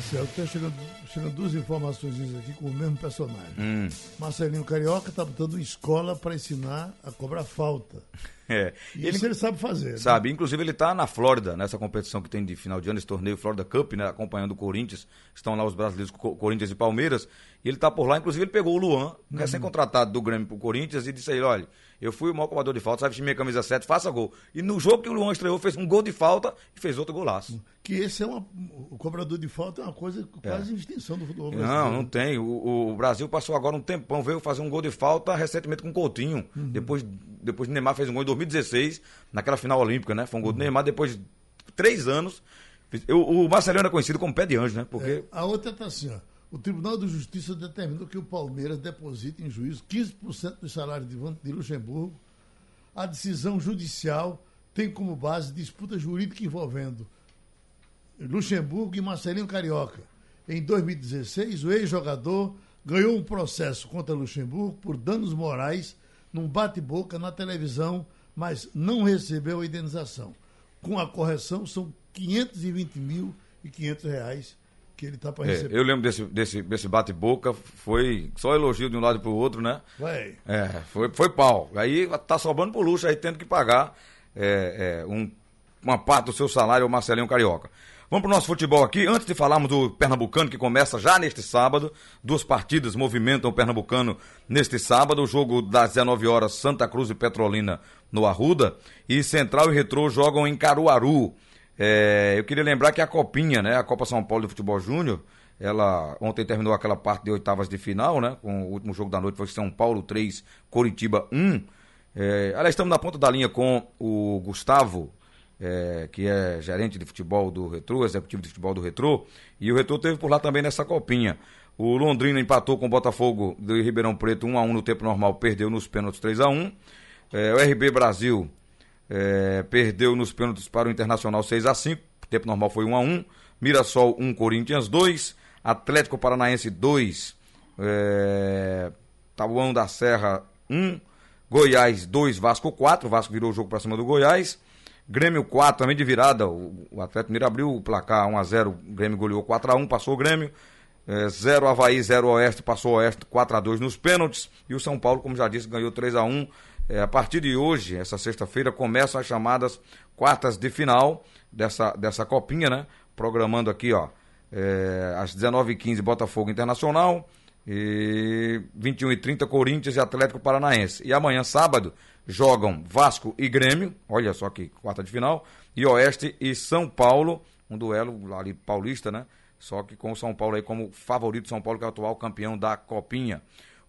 Marcelo, está chegando, chegando duas informações aqui com o mesmo personagem. Hum. Marcelinho Carioca está botando escola para ensinar a cobrar falta. É. Ele, isso ele sabe fazer. Né? Sabe, né? inclusive ele está na Flórida, nessa competição que tem de final de ano, esse torneio Florida Cup, né, acompanhando o Corinthians. Estão lá os brasileiros, Corinthians e Palmeiras. E ele está por lá, inclusive ele pegou o Luan, uhum. recém-contratado do Grêmio para o Corinthians, e disse a ele: olha, eu fui o maior cobrador de falta, sabe vestir minha camisa 7, faça gol. E no jogo que o Luan estreou, fez um gol de falta e fez outro golaço. Que esse é uma. O cobrador de falta é uma coisa quase é. extensão do futebol brasileiro. Não, não tem. O, o, Brasil passou agora um tempão, veio fazer um gol de falta recentemente com o Coutinho. Uhum. Depois, depois o Neymar fez um gol em 2016, naquela final olímpica, né? Foi um gol do uhum. Neymar depois de três anos. Eu, o Marcelinho era conhecido como pé de anjo, né? Porque... É, a outra tá assim, ó. O Tribunal de Justiça determinou que o Palmeiras deposite em juízo 15% do salário de Luxemburgo a decisão judicial tem como base disputa jurídica envolvendo Luxemburgo e Marcelinho Carioca. Em 2016, o ex-jogador ganhou um processo contra Luxemburgo por danos morais num bate-boca na televisão, mas não recebeu a indenização. Com a correção, são 520 mil e 500 reais que ele está para é, receber. eu lembro desse, desse, desse bate-boca, foi só elogio de um lado para o outro, né? Vai. É, foi, foi pau. Aí tá sobrando por luxo, aí tendo que pagar é, é, um, uma parte do seu salário ao Marcelinho Carioca. Vamos para o nosso futebol aqui. Antes de falarmos do Pernambucano, que começa já neste sábado, duas partidas movimentam o Pernambucano neste sábado. O jogo das 19 horas, Santa Cruz e Petrolina no Arruda. E Central e Retrô jogam em Caruaru. É, eu queria lembrar que a Copinha, né, a Copa São Paulo de Futebol Júnior, ela ontem terminou aquela parte de oitavas de final, né? Com o último jogo da noite foi São Paulo 3, Coritiba 1. É, aliás, estamos na ponta da linha com o Gustavo, é, que é gerente de futebol do Retro, executivo de futebol do Retro, e o Retro teve por lá também nessa copinha. O Londrina empatou com o Botafogo do Ribeirão Preto 1 a 1 no tempo normal, perdeu nos pênaltis 3 a 1. É, o RB Brasil é, perdeu nos pênaltis para o Internacional 6 a 5 tempo normal foi 1 a 1 Mirassol 1, Corinthians 2, Atlético Paranaense 2, é, Tabuão da Serra 1, Goiás 2, Vasco 4, o Vasco virou o jogo para cima do Goiás, Grêmio 4, também de virada, o, o Atlético Mineiro abriu o placar 1 a 0 o Grêmio goleou 4 a 1 passou o Grêmio, é, 0 Havaí, 0 Oeste, passou o Oeste 4 a 2 nos pênaltis, e o São Paulo, como já disse, ganhou 3 a 1 é, a partir de hoje, essa sexta-feira, começam as chamadas quartas de final dessa, dessa copinha, né? Programando aqui, ó, é, às 19h15, Botafogo Internacional, e 21h30, Corinthians e Atlético Paranaense. E amanhã, sábado, jogam Vasco e Grêmio, olha só que quarta de final, e Oeste e São Paulo, um duelo ali paulista, né? Só que com o São Paulo aí como favorito, São Paulo que é o atual campeão da Copinha.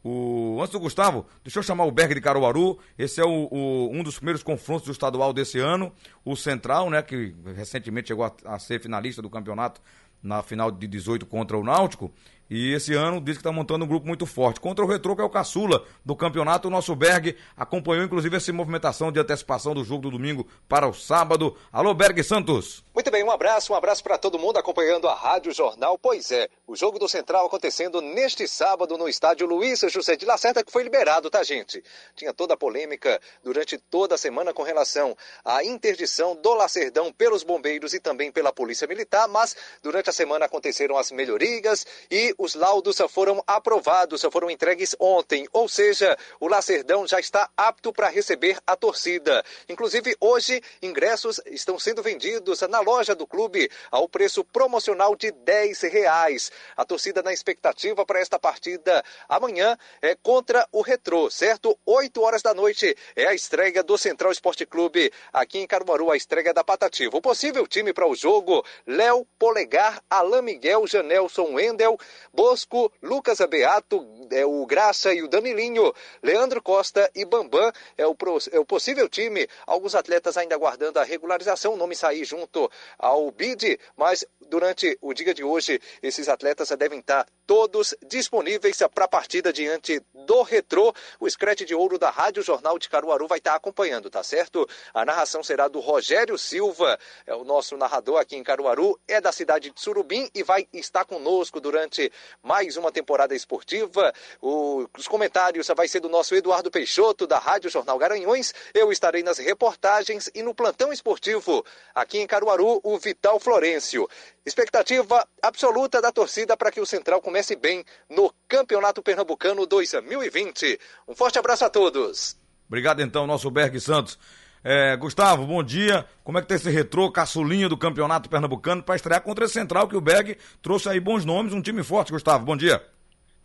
O, antes do Gustavo, deixa eu chamar o Berg de Caruaru. Esse é o, o, um dos primeiros confrontos do estadual desse ano. O Central, né, que recentemente chegou a, a ser finalista do campeonato na final de 18 contra o Náutico. E esse ano diz que está montando um grupo muito forte. Contra o Retro, que é o caçula do campeonato, o nosso Berg acompanhou inclusive essa movimentação de antecipação do jogo do domingo para o sábado. Alô, Berg Santos. Muito bem, um abraço, um abraço para todo mundo acompanhando a Rádio Jornal. Pois é, o jogo do Central acontecendo neste sábado no estádio Luiz José de Lacerda, que foi liberado, tá, gente? Tinha toda a polêmica durante toda a semana com relação à interdição do Lacerdão pelos bombeiros e também pela Polícia Militar, mas durante a semana aconteceram as melhorias e os laudos foram aprovados, foram entregues ontem, ou seja, o Lacerdão já está apto para receber a torcida. Inclusive, hoje, ingressos estão sendo vendidos na loja do clube ao preço promocional de 10 reais. A torcida na expectativa para esta partida amanhã é contra o Retrô, certo? 8 horas da noite é a estreia do Central Esporte Clube aqui em Caruaru, a estreia da Patativa. O possível time para o jogo: Léo Polegar, Alain Miguel, Janelson Wendel, Bosco, Lucas Abeato, é, o Graça e o Danilinho, Leandro Costa e Bambam é o, é o possível time. Alguns atletas ainda aguardando a regularização, o nome sair junto ao BID, mas durante o dia de hoje, esses atletas devem estar todos disponíveis para a partida diante do Retrô. O Scratch de Ouro da Rádio Jornal de Caruaru vai estar acompanhando, tá certo? A narração será do Rogério Silva, é o nosso narrador aqui em Caruaru, é da cidade de Surubim e vai estar conosco durante mais uma temporada esportiva. O, os comentários vai ser do nosso Eduardo Peixoto, da Rádio Jornal Garanhões. Eu estarei nas reportagens e no plantão esportivo. Aqui em Caruaru, o Vital Florencio. Expectativa absoluta da torcida para que o Central comece bem no Campeonato Pernambucano 2020. Um forte abraço a todos. Obrigado então, nosso Berg Santos. É, Gustavo, bom dia. Como é que tá esse retrô caçulinha do Campeonato Pernambucano para estrear contra esse Central que o Berg trouxe aí bons nomes, um time forte, Gustavo. Bom dia.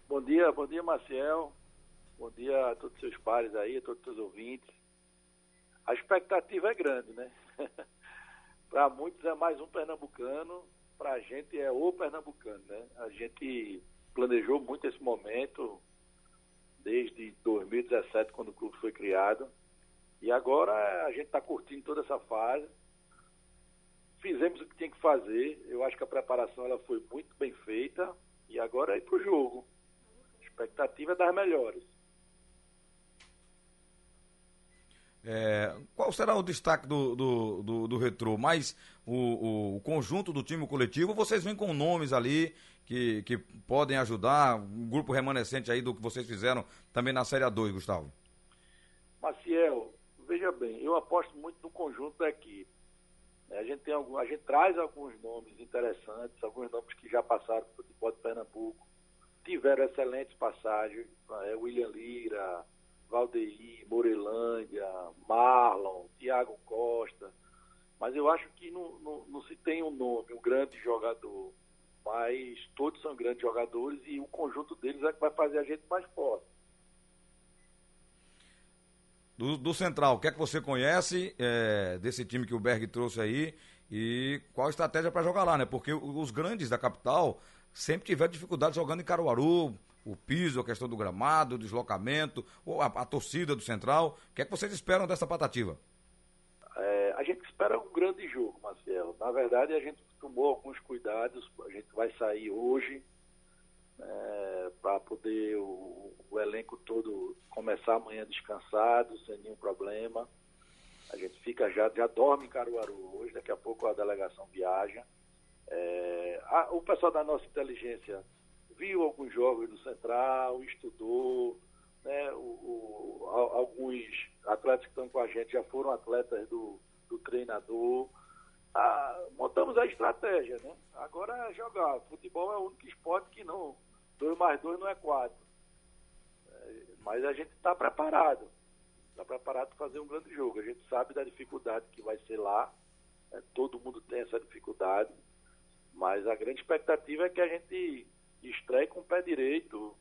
Bom dia, bom dia, Marcel. Bom dia a todos os seus pares aí, a todos os ouvintes. A expectativa é grande, né? para muitos é mais um pernambucano, para a gente é o pernambucano, né? A gente planejou muito esse momento desde 2017, quando o clube foi criado. E agora a gente está curtindo toda essa fase. Fizemos o que tinha que fazer. Eu acho que a preparação ela foi muito bem feita. E agora é ir para o jogo. A expectativa é das melhores. É, qual será o destaque do, do, do, do Retrô? Mais o, o, conjunto do time coletivo? Vocês vêm com nomes ali que, que podem ajudar? Um grupo remanescente aí do que vocês fizeram também na Série A2, Gustavo? Maciel, bem, eu aposto muito no conjunto da equipe. A gente, tem algum, a gente traz alguns nomes interessantes, alguns nomes que já passaram pelo futebol de Pernambuco, tiveram excelentes passagens, é, William Lira, Valdeir, Morelândia, Marlon, Thiago Costa. Mas eu acho que não, não, não, se tem um nome, um grande jogador. Mas todos são grandes jogadores e o conjunto deles é que vai fazer a gente mais forte. Do, do Central, o que é que você conhece é, desse time que o Berg trouxe aí e qual a estratégia para jogar lá, né? Porque os grandes da capital sempre tiveram dificuldade jogando em Caruaru, o piso, a questão do gramado, o deslocamento, a, a torcida do Central. O que é que vocês esperam dessa patativa? É, a gente espera um grande jogo, Marcelo. Na verdade, a gente tomou alguns cuidados. A gente vai sair hoje é, para poder o, o, elenco todo começar amanhã descansado, sem nenhum problema. A gente fica já, já dorme em Caruaru hoje, daqui a pouco a delegação viaja. É, a, o pessoal da nossa inteligência viu alguns jogos do Central, estudou, né, o, o, alguns atletas que estão com a gente já foram atletas do, do treinador. Ah, montamos a estratégia, né? Agora é jogar. Futebol é o único esporte que não. 2 mais 2 não é 4. É, mas a gente está preparado. Está preparado para fazer um grande jogo. A gente sabe da dificuldade que vai ser lá. Né? Todo mundo tem essa dificuldade. Mas a grande expectativa é que a gente estreia com o pé direito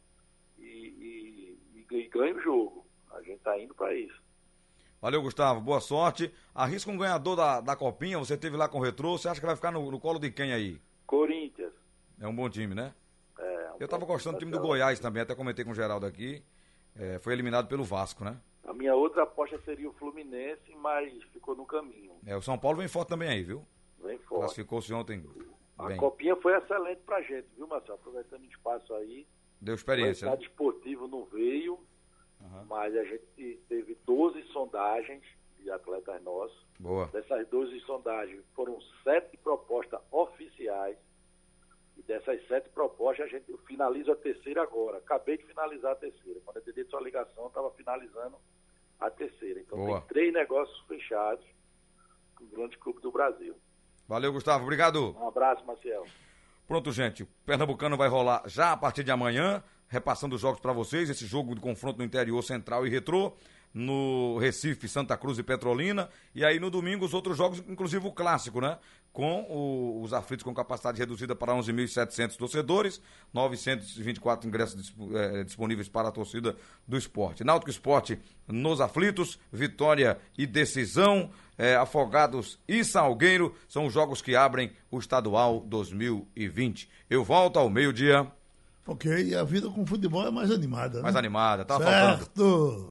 e, e, e ganha o jogo. A gente está indo para isso. Valeu, Gustavo. Boa sorte. Arrisca um ganhador da, da Copinha. Você teve lá com o Retrô. Você acha que vai ficar no, no colo de quem aí? Corinthians. É um bom time, né? Eu tava gostando do time do Goiás também. Até comentei com o Geraldo aqui. É, foi eliminado pelo Vasco, né? A minha outra aposta seria o Fluminense, mas ficou no caminho. É, o São Paulo vem forte também aí, viu? Vem forte. Classificou-se ontem a Bem. copinha foi excelente pra gente, viu, Marcelo? Aproveitando o espaço aí. Deu experiência. O estado né? esportivo não veio, uhum. mas a gente teve 12 sondagens de atletas nossos. Boa. Dessas 12 sondagens, foram sete propostas oficiais. Dessas sete propostas, a gente finaliza a terceira agora. Acabei de finalizar a terceira. Quando eu atendi sua ligação, estava finalizando a terceira. Então Boa. tem três negócios fechados com o grande clube do Brasil. Valeu, Gustavo. Obrigado. Um abraço, Marcelo. Pronto, gente. O Pernambucano vai rolar já a partir de amanhã, repassando os jogos para vocês. Esse jogo de confronto no interior central e retrô. No Recife, Santa Cruz e Petrolina. E aí no domingo os outros jogos, inclusive o clássico, né? Com o, os aflitos com capacidade reduzida para 11.700 torcedores, 924 ingressos é, disponíveis para a torcida do esporte. Náutico Esporte nos aflitos, vitória e decisão. É, Afogados e Salgueiro são os jogos que abrem o estadual 2020. Eu volto ao meio-dia. Ok, e a vida com futebol é mais animada. Mais né? animada, tá certo. faltando.